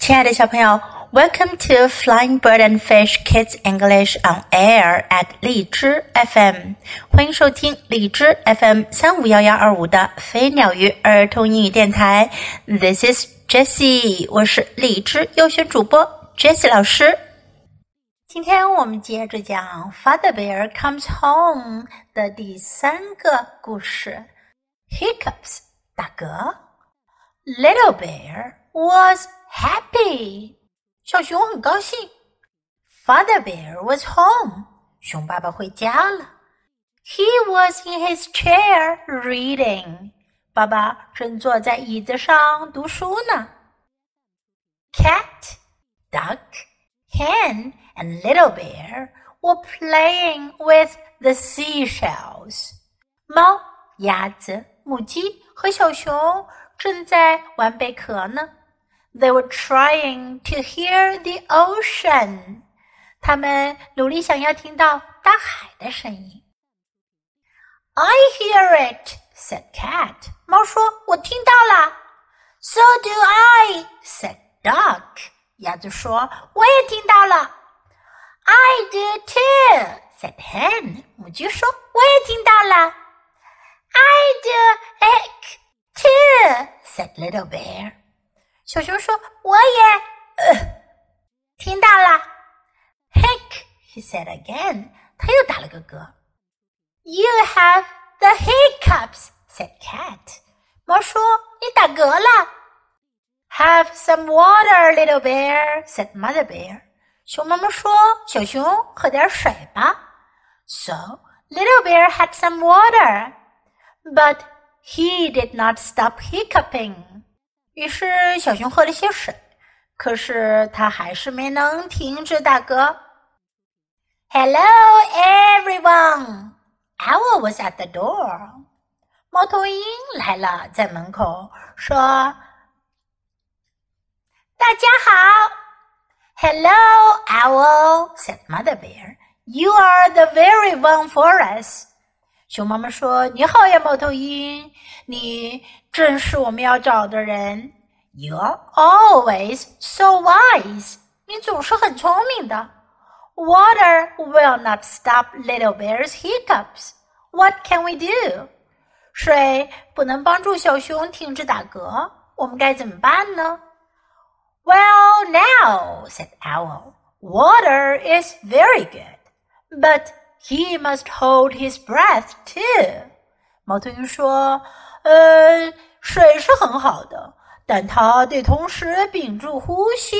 亲爱的小朋友，Welcome to Flying Bird and Fish Kids English on Air at 荔枝 FM，欢迎收听荔枝 FM 三五幺幺二五的飞鸟鱼儿童英语电台。This is Jessie，我是荔枝优选主播 Jessie 老师。今天我们接着讲《Father Bear Comes Home》的第三个故事，Hiccups 打嗝。Little Bear was happy. 小熊很高兴。Father Bear was home. 熊爸爸回家了。He was in his chair reading. 爸爸正坐在椅子上读书呢。Cat, duck, hen, and little bear were playing with the seashells. 猫、鸭子、母鸡和小熊正在玩贝壳呢。 they were trying to hear the ocean. 他们努力想要听到大海的声音。I hear it, said Cat. 猫说：“我听到了。” So do I, said Duck. 鸭子说：“我也听到了。” I do too, said Hen. 母鸡说：“我也听到了。” I do it too, said Little Bear. 小熊说：“我也呃听到了。” Heck, he said again. 他又打了个嗝。You have the hiccups, said Cat. 猫说：“你打嗝了。” Have some water, little bear, said Mother Bear. 熊妈妈说：“小熊，喝点水吧。” So little bear had some water, but he did not stop hiccuping. 于是小熊喝了些水，可是他还是没能停止打嗝。Hello, everyone! Owl was at the door. 猫头鹰来了，在门口说：“大家好。” Hello, Owl, said Mother Bear. You are the very one for us. 熊妈妈说：“你好呀，猫头鹰，你正是我们要找的人。You're always so wise，你总是很聪明的。Water will not stop little bear's hiccups. What can we do？水不能帮助小熊停止打嗝，我们该怎么办呢？Well, now said Owl, water is very good, but he must hold his breath too. 猫头鹰说：“ 呃，水是很好的，但它得同时屏住呼吸。”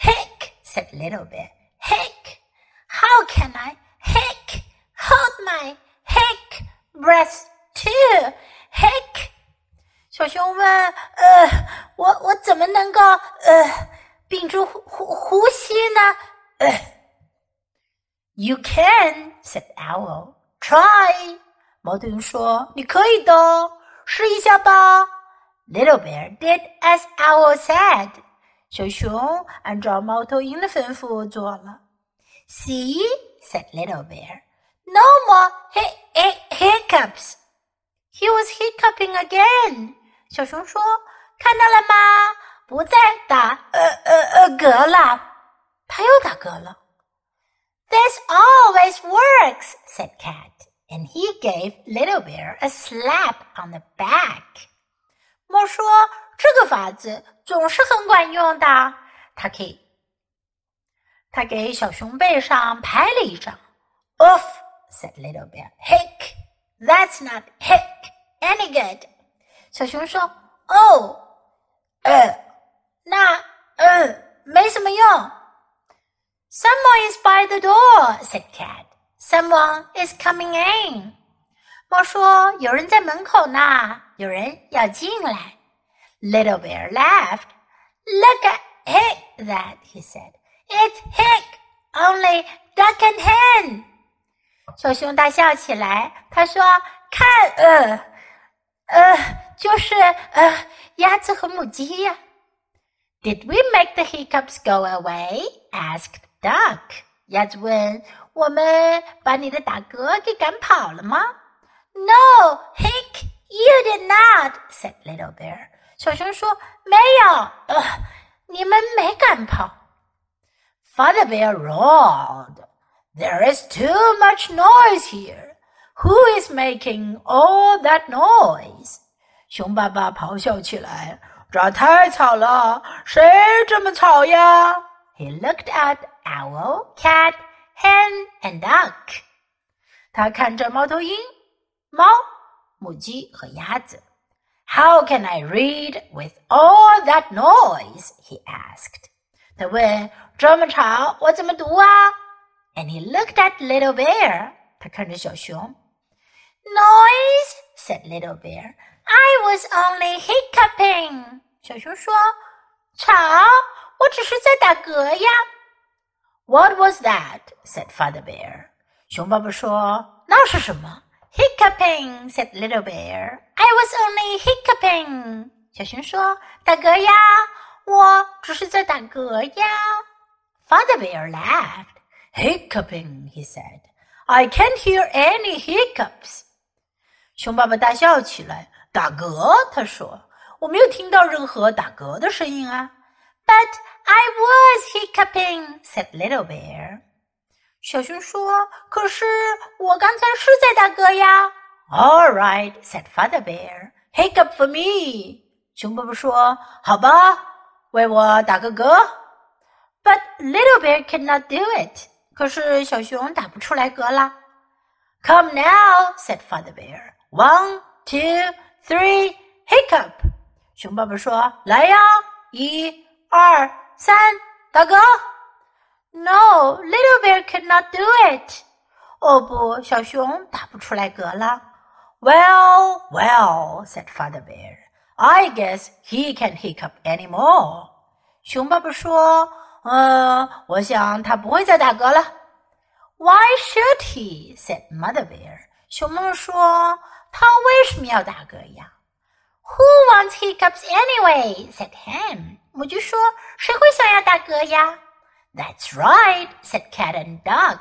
Heck said Little Bear. Heck, how can I heck hold my heck breath too? Heck，小熊问：“呃，我我怎么能够呃屏住呼呼吸呢？”呃。You can," said Owl. "Try." 猫头鹰说：“你可以的，试一下吧。” Little bear did as Owl said. 小熊按照猫头鹰的吩咐做了。See, said Little bear. No more hic hic hiccups. He was hiccuping again. 小熊说：“看到了吗？不再打呃呃呃嗝了。”他又打嗝了。this always works, said Cat, and he gave Little Bear a slap on the back. 猫说：“这个法子总是很管用的。”他给，他给小熊背上拍了一掌。Oof, said Little Bear. Hick, that's not hick any good. 小熊说：“哦，呃，那，呃，没什么用。” Someone is by the door," said Cat. "Someone is coming in." 猫说：“有人在门口呢，有人要进来。” Little Bear laughed. "Look at Hick that," he said. "It's Hick, only duck and hen." 小熊大笑起来，他说：“看，呃，呃，就是呃，鸭子和母鸡呀。” Did we make the hiccups go away? asked Duck，鸭子问：“ 我们把你的打嗝给赶跑了吗？”“No, Hick, you did not,” said Little Bear。小熊说：“没有，呃， 你们没敢跑。Father Bear roared, There is too much noise here. Who is making all that noise? 熊爸爸咆哮起来：“这太吵了，谁这么吵呀？” He looked at owl, cat, hen, and duck. 他看着猫头鹰、猫、母鸡和鸭子。How can I read with all that noise? He asked. 他问：“这么吵，我怎么读啊？” And he looked at Little Bear. 他看着小熊。Noise, said Little Bear. I was only hiccuping. 小熊说：“吵，我只是在打嗝呀。” What was that? said Father Bear. 熊爸爸说：“那是什么？” Hiccuping, said Little Bear. I was only hiccuping. 小熊说：“打嗝呀，我只是在打嗝呀。” Father Bear laughed. Hiccuping, he said. I can't hear any hiccups. 熊爸爸大笑起来。打嗝，他说：“我没有听到任何打嗝的声音啊。” But I was hiccuping, said Little Bear. 小熊说：“可是我刚才是在打嗝呀。” All right, said Father Bear. Hiccup for me. 熊爸爸说：“好吧，为我打个嗝。” But Little Bear could not do it. 可是小熊打不出来嗝了。Come now, said Father Bear. One, two, three, hiccup. 熊爸爸说：“来呀，一、 ”二、三，打嗝。” No, Little Bear could not do it. 哦不，小熊打不出来嗝了。Well, well, said Father Bear. I guess he can't hiccup anymore. 熊爸爸说：“呃，我想他不会再打嗝了。” Why should he? said Mother Bear. 熊妈妈说：“他为什么要打嗝呀？”Who wants hiccups anyway? said Hen. 母鸡说：“谁会想要打嗝呀？” That's right, said cat and duck.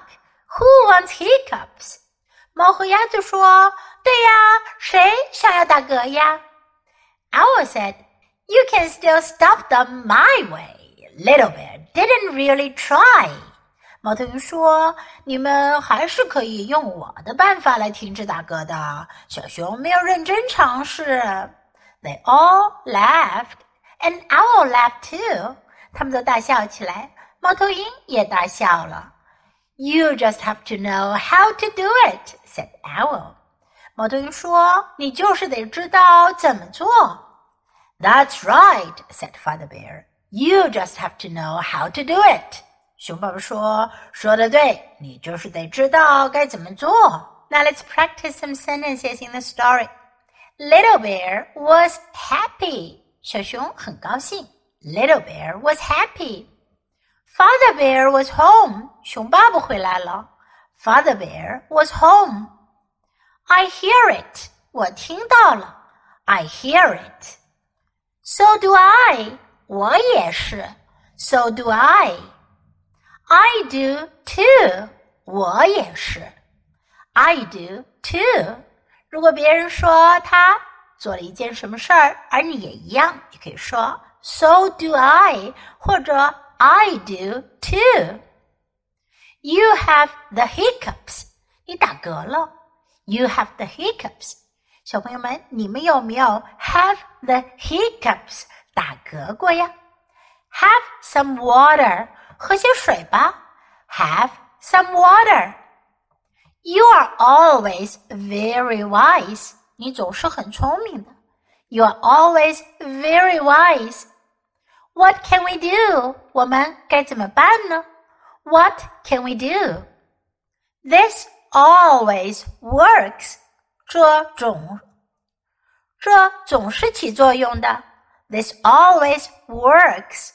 Who wants hiccups? 猫和鸭子说：“对呀，谁想要打嗝呀？” Owl said, "You can still stop them my way." Little bear didn't really try. 猫头鹰说：“你们还是可以用我的办法来停止打嗝的。”小熊没有认真尝试。They all laughed, and Owl laughed too. 他们都大笑起来。猫头鹰也大笑了。You just have to know how to do it," said Owl. 猫头鹰说：“你就是得知道怎么做。” That's right," said Father Bear. "You just have to know how to do it." 熊爸爸说：“说的对，你就是得知道该怎么做。” Now let's practice some sentences in the story. Little Bear was happy. 小熊很高兴。Little Bear was happy. Father Bear was home. 熊爸爸回来了。Father Bear was home. I hear it. 我听到了。I hear it. So do I. 我也是。So do I. I do too. 我也是。I do too. 如果别人说他 做了一件什么事儿，而你也一样，你可以说 So do I，或者 I do too. You have the hiccups. 你打嗝了。You have the hiccups. 小朋友们，你们有没有 have the hiccups 打嗝过呀？Have some water. 喝些水吧。Have some water. You are always very wise. 你总是很聪明的。You are always very wise. What can we do? 我们该怎么办呢？What can we do? This always works. 这总这总是起作用的。This always works.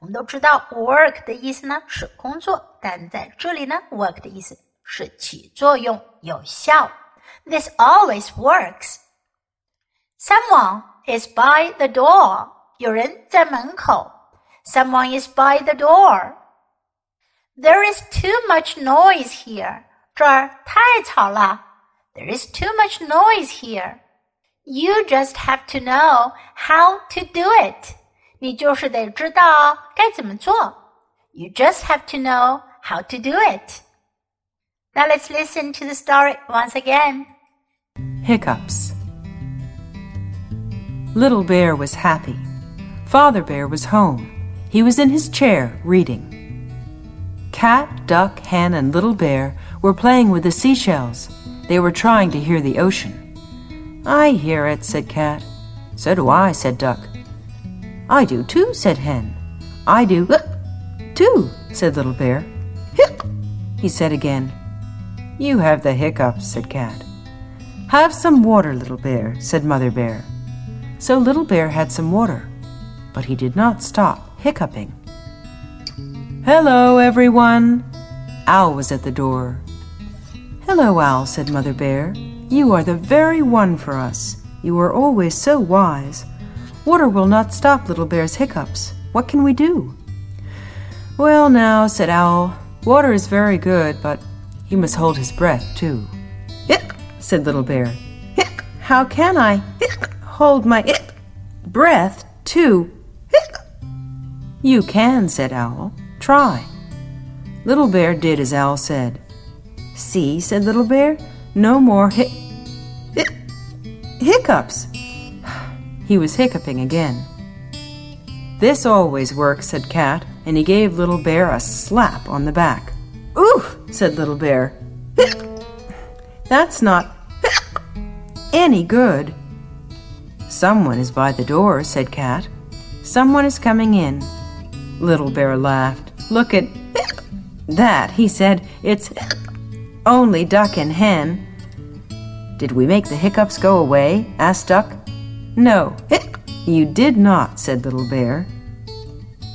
我们都知道 work 的意思呢是工作，但在这里呢，work 的意思是起作用、有效。This always works. Someone is by the door. 有人在门口。Someone is by the door. There is too much noise here. 这儿太吵了。There is too much noise here. You just have to know how to do it. 你就是得知道该怎么做。You just have to know how to do it. Now let's listen to the story once again. Hiccups. Little Bear was happy. Father Bear was home. He was in his chair reading. Cat, Duck, Hen, and Little Bear were playing with the seashells. They were trying to hear the ocean. I hear it, said Cat. So do I, said Duck. I do too, said Hen. I do too, said Little Bear. He said again. You have the hiccups, said Cat. Have some water, Little Bear, said Mother Bear. So Little Bear had some water, but he did not stop hiccuping. Hello, everyone. Owl was at the door. Hello, Owl, said Mother Bear. You are the very one for us. You are always so wise. Water will not stop Little Bear's hiccups. What can we do? Well, now, said Owl, water is very good, but he must hold his breath, too. Hic, said Little Bear. Hic, how can I hic, hold my hic, breath, too? Hic. You can, said Owl. Try. Little Bear did as Owl said. See, said Little Bear, no more hic hiccups. He was hiccuping again. This always works, said Cat, and he gave Little Bear a slap on the back. Oof, said Little Bear. That's not any good. Someone is by the door, said Cat. Someone is coming in. Little Bear laughed. Look at that, he said. It's only Duck and Hen. Did we make the hiccups go away? asked Duck. No, you did not, said Little Bear.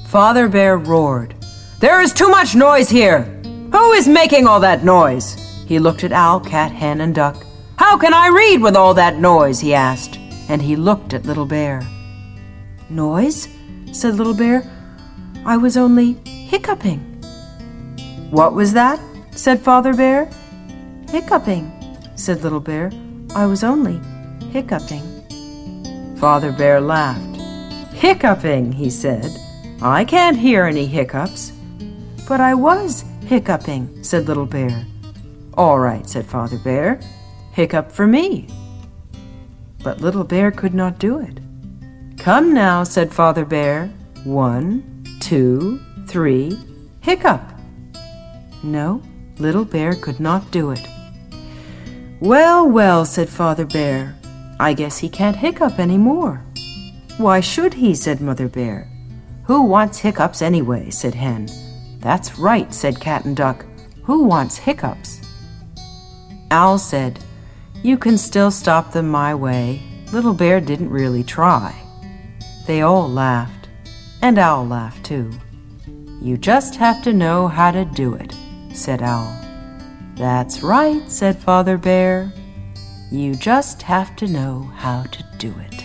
Father Bear roared. There is too much noise here! Who is making all that noise? He looked at Owl, Cat, Hen, and Duck. How can I read with all that noise? he asked. And he looked at Little Bear. Noise? said Little Bear. I was only hiccuping. What was that? said Father Bear. Hiccuping said Little Bear. I was only hiccuping. Father Bear laughed. Hiccuping, he said. I can't hear any hiccups. But I was hiccuping, said Little Bear. All right, said Father Bear. Hiccup for me. But Little Bear could not do it. Come now, said Father Bear. One, two, three, hiccup. No, Little Bear could not do it. Well, well, said Father Bear. I guess he can't hiccup any more. Why should he? said Mother Bear. Who wants hiccups anyway? said Hen. That's right, said Cat and Duck. Who wants hiccups? Owl said, You can still stop them my way. Little Bear didn't really try. They all laughed, and Owl laughed too. You just have to know how to do it, said Owl. That's right, said Father Bear. You just have to know how to do it.